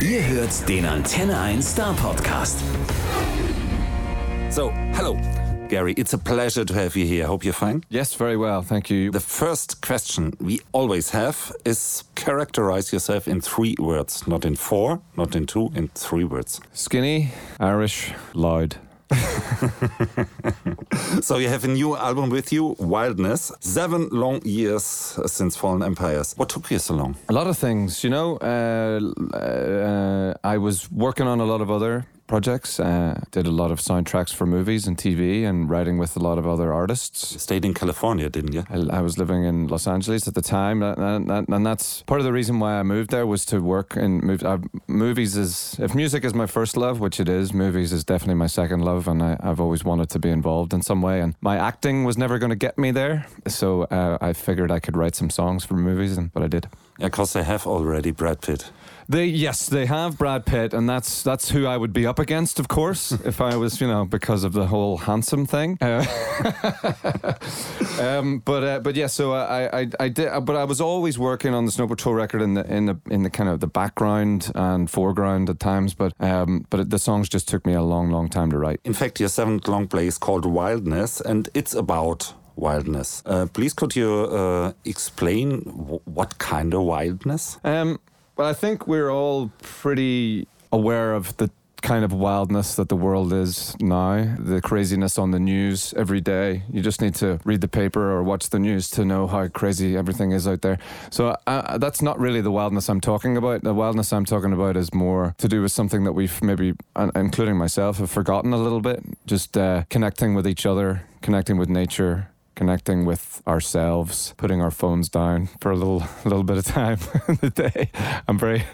Ihr hört den Antenne 1 Star Podcast. So, hello, Gary. It's a pleasure to have you here. Hope you're fine. Yes, very well. Thank you. The first question we always have is characterize yourself in three words, not in four, not in two, in three words. Skinny, Irish, loud. So you have a new album with you, Wildness. Seven long years since Fallen Empires. What took you so long? A lot of things, you know. Uh, uh, I was working on a lot of other projects. Uh, did a lot of soundtracks for movies and TV, and writing with a lot of other artists. Stayed in California, didn't you? I, I was living in Los Angeles at the time, and, and, and that's part of the reason why I moved there was to work in mov- uh, movies. Is if music is my first love, which it is, movies is definitely my second love, and I, I've always wanted to be involved in some way. And my acting was never going to get me there, so uh, I figured I could write some songs for movies, and but I did. Yeah, because they have already Brad Pitt. They yes, they have Brad Pitt, and that's that's who I would be up against, of course, if I was you know because of the whole handsome thing. Uh, um, but uh, but yeah, so I, I I did, but I was always working on the Snow Patrol record in the in the in the kind of the background and foreground at times. But um, but the songs just took me a long, long time to write. In fact, your seventh long play is called Wildness, and it's about wildness. Uh, please, could you uh, explain what kind of wildness? Um, well, I think we're all pretty aware of the kind of wildness that the world is now, the craziness on the news every day. You just need to read the paper or watch the news to know how crazy everything is out there. So uh, that's not really the wildness I'm talking about. The wildness I'm talking about is more to do with something that we've maybe, including myself, have forgotten a little bit. Just uh, connecting with each other, connecting with nature, connecting with ourselves, putting our phones down for a little little bit of time in the day. I'm very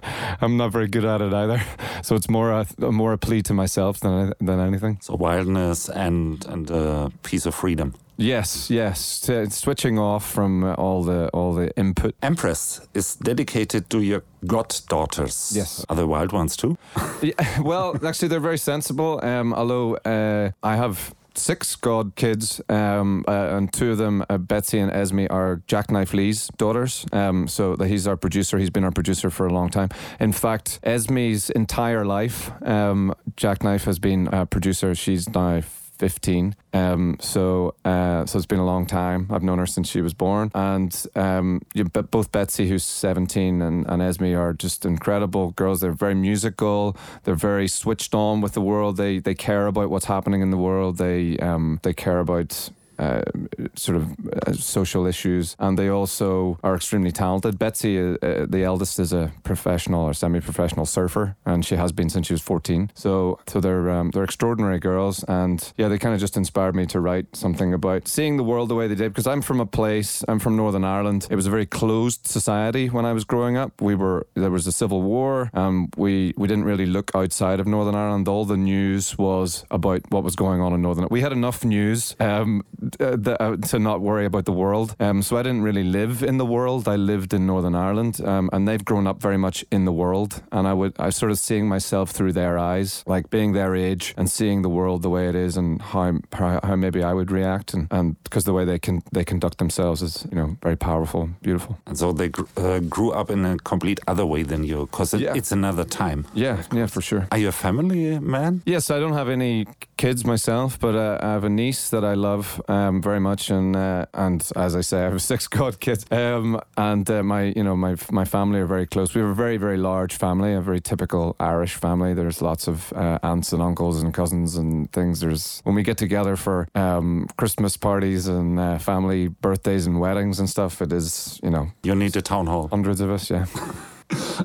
I'm not very good at it either. So it's more a, more a plea to myself than than anything. So wildness and and a piece of freedom. Yes, yes. T- switching off from all the all the input. Empress is dedicated to your goddaughters. Yes. Are they wild ones too? Yeah, well, actually, they're very sensible. Um, although uh, I have six god kids, um, uh, and two of them, uh, Betsy and Esme, are Jacknife Lee's daughters. Um, so that he's our producer. He's been our producer for a long time. In fact, Esme's entire life, um, Jackknife has been a producer. She's now. 15 um so uh so it's been a long time. I've known her since she was born. And um you, but both betsy who's 17 and, and esme are just incredible girls. They're very musical. They're very switched on with the world. They they care about what's happening in the world. They um they care about uh, sort of uh, social issues, and they also are extremely talented. Betsy, uh, uh, the eldest, is a professional or semi-professional surfer, and she has been since she was 14. So, so they're um, they're extraordinary girls, and yeah, they kind of just inspired me to write something about seeing the world the way they did. Because I'm from a place, I'm from Northern Ireland. It was a very closed society when I was growing up. We were there was a civil war. Um, we we didn't really look outside of Northern Ireland. All the news was about what was going on in Northern. We had enough news. Um, uh, the, uh, to not worry about the world. Um, so I didn't really live in the world. I lived in Northern Ireland, um, and they've grown up very much in the world. And I would, I was sort of seeing myself through their eyes, like being their age and seeing the world the way it is, and how how, how maybe I would react, and and because the way they can they conduct themselves is you know very powerful, beautiful. And so they gr- uh, grew up in a complete other way than you, because it, Yeah. it's another time. Yeah, yeah, for sure. Are you a family man? Yes, I don't have any kids myself, but uh, I have a niece that I love um, very much, and uh, and as I say, I have six god kids, um, and uh, my you know my my family are very close. We have a very very large family, a very typical Irish family. There's lots of uh, aunts and uncles and cousins and things. There's when we get together for um, Christmas parties and uh, family birthdays and weddings and stuff. It is you know you'll need a town hall. hundreds of us, yeah.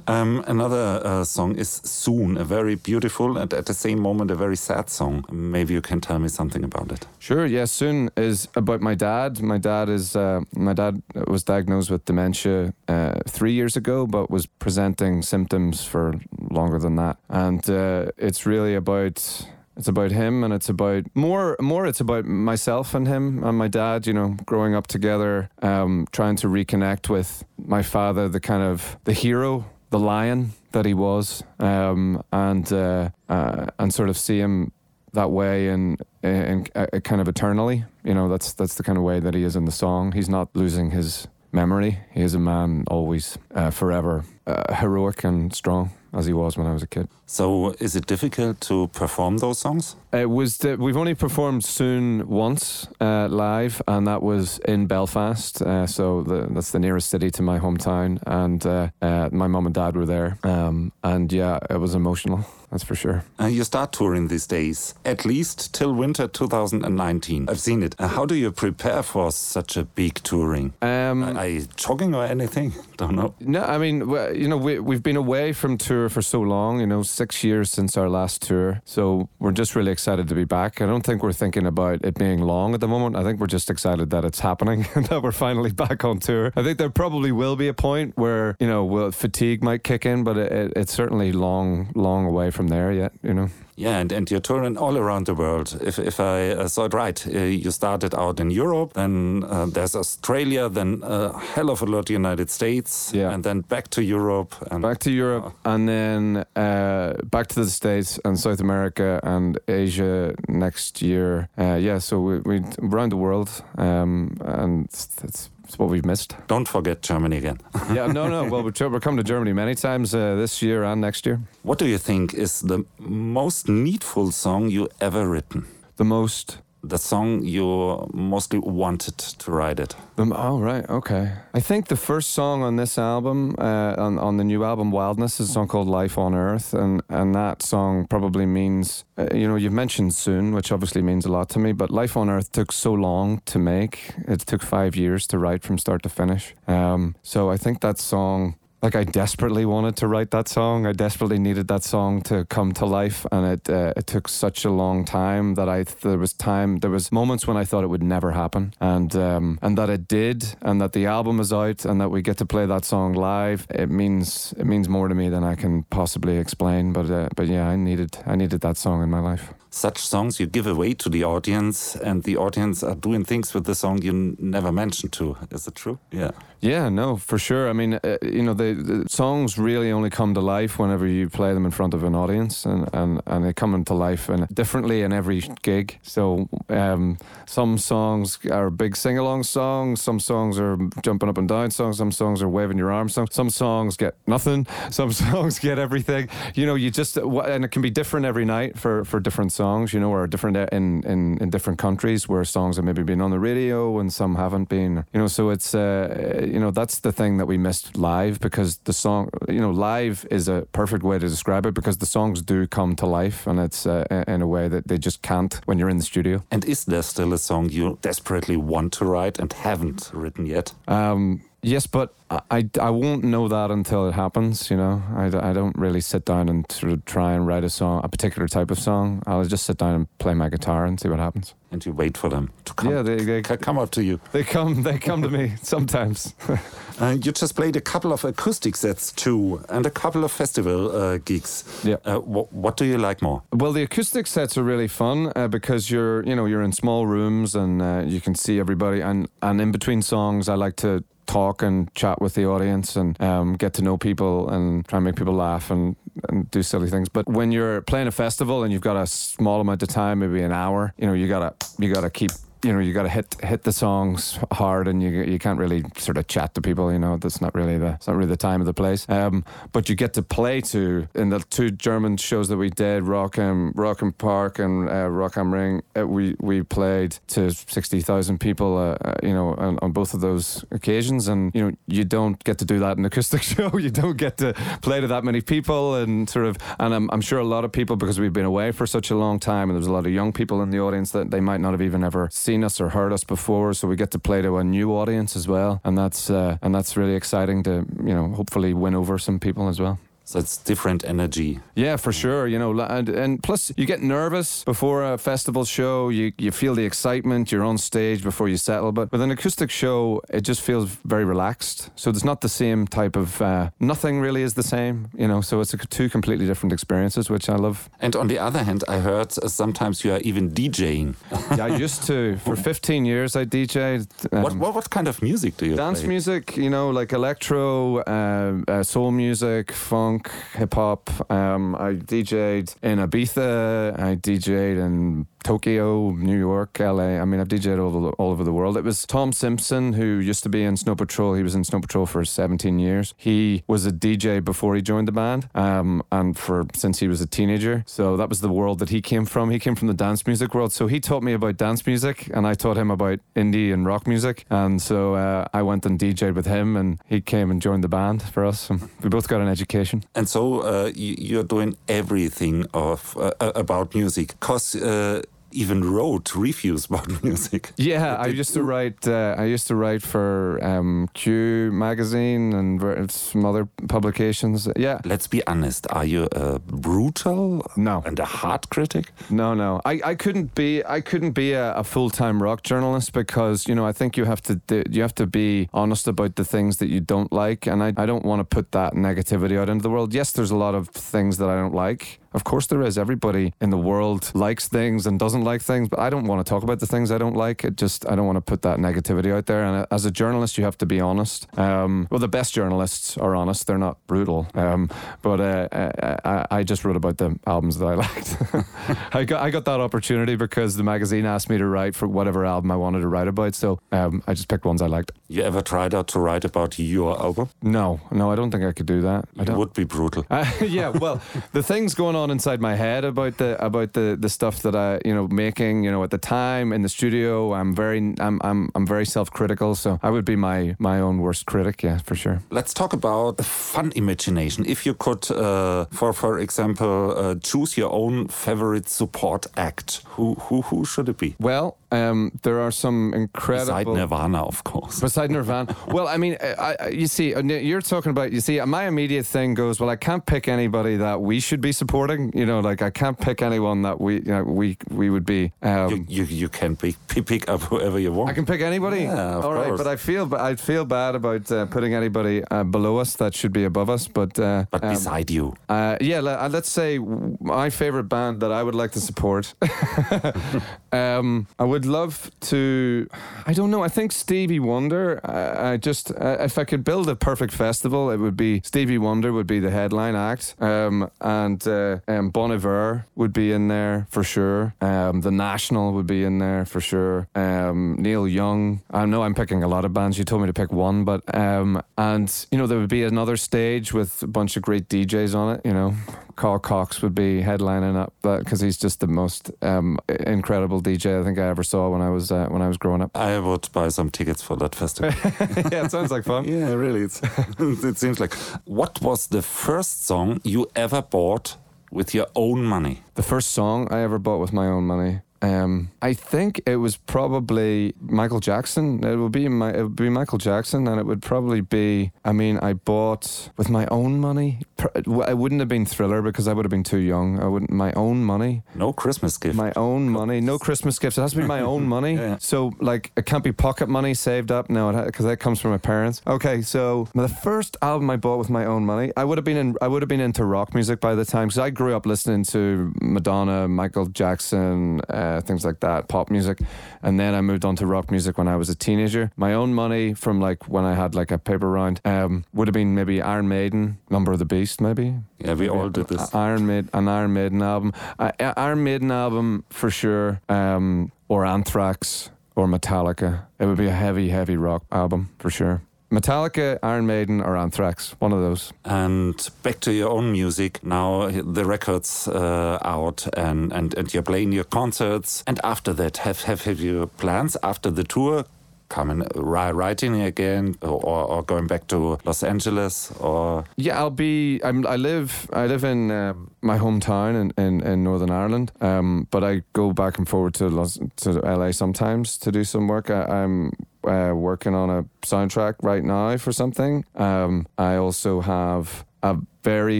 Um, another uh, song is Soon, a very beautiful and at the same moment a very sad song. Maybe you can tell me something about it. Sure. Yeah. Soon is about my dad. My dad is uh, my dad was diagnosed with dementia uh, three years ago, but was presenting symptoms for longer than that. And uh, it's really about it's about him, and it's about more more. It's about myself and him and my dad. You know, growing up together, um, trying to reconnect with my father, the kind of the hero, the lion that he was, um, and uh, uh, and sort of see him that way and and uh, kind of eternally. You know, that's that's the kind of way that he is in the song. He's not losing his memory. He is a man always, uh, forever, uh, heroic and strong. As he was when I was a kid. So, is it difficult to perform those songs? It was the, we've only performed soon once uh, live, and that was in Belfast. Uh, so the, that's the nearest city to my hometown, and uh, uh my mum and dad were there. Um, and yeah, it was emotional that's for sure. Uh, you start touring these days, at least till winter 2019. I've seen it. Uh, how do you prepare for such a big touring? Um, are, are you jogging or anything? Don't know. No, I mean, you know, we, we've been away from tour for so long, you know, six years since our last tour. So we're just really excited to be back. I don't think we're thinking about it being long at the moment. I think we're just excited that it's happening and that we're finally back on tour. I think there probably will be a point where, you know, fatigue might kick in, but it, it, it's certainly long, long away from there yet, you know. Yeah, and, and you're touring all around the world. If, if I uh, saw it right, uh, you started out in Europe, then uh, there's Australia, then a hell of a lot United States, yeah. and then back to Europe. And back to Europe, uh, and then uh, back to the States and South America and Asia next year. Uh, yeah, so we, we around the world, um, and it's, it's what we've missed. Don't forget Germany again. yeah, no, no. Well, we're coming to Germany many times uh, this year and next year. What do you think is the most needful song you ever written? The most the song you mostly wanted to write it? Um, oh, right. Okay. I think the first song on this album, uh, on, on the new album Wildness, is a song called Life on Earth. And, and that song probably means, uh, you know, you've mentioned Soon, which obviously means a lot to me, but Life on Earth took so long to make. It took five years to write from start to finish. Um, so I think that song like I desperately wanted to write that song. I desperately needed that song to come to life, and it uh, it took such a long time that I there was time there was moments when I thought it would never happen, and um, and that it did, and that the album is out, and that we get to play that song live. It means it means more to me than I can possibly explain. But uh, but yeah, I needed I needed that song in my life such songs you give away to the audience, and the audience are doing things with the song you never mentioned to. Is it true? Yeah. Yeah, no, for sure. I mean, uh, you know, the, the, songs really only come to life whenever you play them in front of an audience, and, and, and they come into life and differently in every gig. So um, some songs are big sing along songs, some songs are jumping up and down songs, some songs are waving your arms songs, some songs get nothing, some songs get everything. You know, you just, and it can be different every night for, for different songs you know, or different in, in, in different countries where songs have maybe been on the radio and some haven't been. You know, so it's uh, you know that's the thing that we missed live because the song, you know, live is a perfect way to describe it because the songs do come to life and it's uh, in a way that they just can't when you're in the studio. And is there still a song you desperately want to write and haven't written yet? Um, Yes, but I, I won't know that until it happens, you know. I, I don't really sit down and sort of try and write a song, a particular type of song. I'll just sit down and play my guitar and see what happens. And you wait for them to come. Yeah, they, they come up to you. They come. They come to me sometimes. uh, you just played a couple of acoustic sets too, and a couple of festival uh, gigs. Yeah. Uh, wh what do you like more? Well, the acoustic sets are really fun uh, because you're, you know, you're in small rooms and uh, you can see everybody. And and in between songs, I like to talk and chat with the audience and um, get to know people and try and make people laugh and, and do silly things. But when you're playing a festival and you've got a small amount of time, maybe an hour, you know, you gotta you gotta keep you know you got to hit hit the songs hard and you you can't really sort of chat to people you know that's not really the it's not really the time of the place. Um, but you get to play to in the two German shows that we did Rock im Rock'em Park and uh, Rock am Ring uh, we we played to 60,000 people uh, uh, you know on, on, both of those occasions. And you know you don't get to do that in acoustic show. You don't get to play to that many people and sort of and I'm, I'm sure a lot of people because we've been away for such a long time and there's a lot of young people in the audience that they might not have even ever seen seen us or heard us before, so we get to play to a new audience as well, and that's uh, and that's really exciting to you know hopefully win over some people as well. So it's different energy. Yeah, for sure. You know, and, and plus you get nervous before a festival show. You you feel the excitement. You're on stage before you settle. But with an acoustic show, it just feels very relaxed. So it's not the same type of uh, nothing really is the same. You know, so it's a, two completely different experiences, which I love. And on the other hand, I heard uh, sometimes you are even DJing. yeah, I used to. For 15 years, I DJed. Um, what, what what kind of music do you? Dance play? music. You know, like electro, uh, uh soul music, funk hip hop. Um, I DJ'd in Ibiza. I DJ'd in Tokyo, New York, LA. I mean, I've DJed all over, all over the world. It was Tom Simpson who used to be in Snow Patrol. He was in Snow Patrol for 17 years. He was a DJ before he joined the band, um, and for since he was a teenager. So that was the world that he came from. He came from the dance music world. So he taught me about dance music, and I taught him about indie and rock music. And so uh, I went and DJed with him, and he came and joined the band for us. And we both got an education. And so uh, you're doing everything of uh, about music, because uh, even wrote reviews about music. Yeah, I used to write. Uh, I used to write for um, Q magazine and some other publications. Yeah. Let's be honest. Are you a brutal? No. And a hard critic? No, no. I, I couldn't be. I couldn't be a, a full time rock journalist because you know I think you have to you have to be honest about the things that you don't like, and I I don't want to put that negativity out into the world. Yes, there's a lot of things that I don't like. Of course, there is. Everybody in the world likes things and doesn't like things, but I don't want to talk about the things I don't like. It just, I don't want to put that negativity out there. And as a journalist, you have to be honest. Um, well, the best journalists are honest, they're not brutal. Um, but uh, uh I, I, just wrote about the albums that I liked. I, got, I got that opportunity because the magazine asked me to write for whatever album I wanted to write about. So um, I just picked ones I liked. You ever tried out to write about your album? No, no, I don't think I could do that. It would be brutal. Uh, yeah, well, the things going on inside my head about the about the the stuff that I you know making you know at the time in the studio. I'm very I'm I'm I'm very self critical, so I would be my my own worst critic. Yeah, for sure. Let's talk about fun imagination. If you could, uh, for for example, uh, choose your own favorite support act, who who who should it be? Well, um, there are some incredible. Beside Nirvana, of course. Beside Nirvana. well, I mean, I, I, you see, uh, you're talking about. You see, my immediate thing goes. Well, I can't pick anybody that we should be supporting. You know, like I can't pick anyone that we, you know, we we would be. Um, you, you, you can pick pick up whoever you want. I can pick anybody. Yeah, of All right, but I feel I feel bad about uh, putting anybody uh, below us that should be above us. But uh, but um, beside you. Uh, yeah, let, us say my favorite band that I would like to support. um, I would love to. I don't know. I think Stevie Wonder. I, I just uh, if I could build a perfect festival, it would be Stevie Wonder would be the headline act, um, and uh, um, Bon Iver would be in there for sure. Um, the National would be in there for sure. Um, Neil Young. I know I'm picking a lot of bands. You told me to pick one, but um, and you know there would be another stage with a bunch of great DJs on it. You know, Carl Cox would be headlining up that because he's just the most um, incredible DJ I think I ever saw when I was uh, when I was growing up. I would buy some tickets for that festival. yeah, it sounds like fun. yeah, really. it's, it seems like. What was the first song you ever bought with your own money? The first song I ever bought with my own money. Um, I think it was probably Michael Jackson. It would be my, it would be Michael Jackson, and it would probably be. I mean, I bought with my own money. It wouldn't have been Thriller because I would have been too young. I wouldn't. My own money. No Christmas gift. My own money. No Christmas gifts. It has to be my own money. yeah. So like, it can't be pocket money saved up. No, because that comes from my parents. Okay, so the first album I bought with my own money, I would have been in. I would have been into rock music by the time because I grew up listening to Madonna, Michael Jackson. Uh, uh, things like that, pop music. And then I moved on to rock music when I was a teenager. My own money from like when I had like a paper round um, would have been maybe Iron Maiden, Number of the Beast, maybe. Yeah, we all did this. Iron Maiden, an Iron Maiden album, uh, Iron Maiden album for sure, um, or Anthrax or Metallica. It would be a heavy, heavy rock album for sure. Metallica, Iron Maiden, or Anthrax, one of those. And back to your own music. Now the record's uh, out, and, and, and you're playing your concerts. And after that, have have have you plans after the tour? coming writing again or, or going back to Los Angeles or yeah I'll be I'm, i live I live in uh, my hometown in, in, in Northern Ireland um, but I go back and forward to Los, to LA sometimes to do some work I, am uh, working on a soundtrack right now for something. Um, I also have a very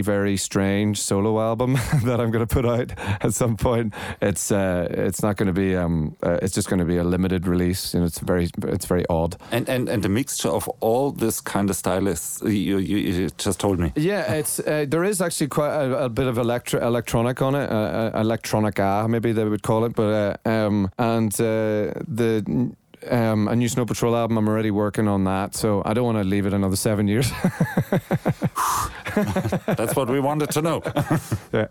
very strange solo album that I'm going to put out at some point. It's uh, it's not going to be um, uh, it's just going to be a limited release. You know, it's very it's very odd. And and and the mixture of all this kind of stylists you, you, you just told me. Yeah, it's uh, there is actually quite a, a bit of electro electronic on it, uh, uh electronica maybe they would call it, but uh, um, and uh, the um, a new Snow Patrol album. I'm already working on that, so I don't want to leave it another seven years. That's what we wanted to know. yeah.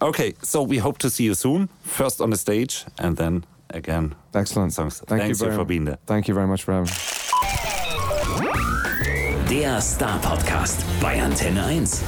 Okay, so we hope to see you soon. First on the stage, and then again. Excellent. Songs. Thank Thanks you very for being there. Thank you very much for having me. Der Star Podcast bei Antenne 1.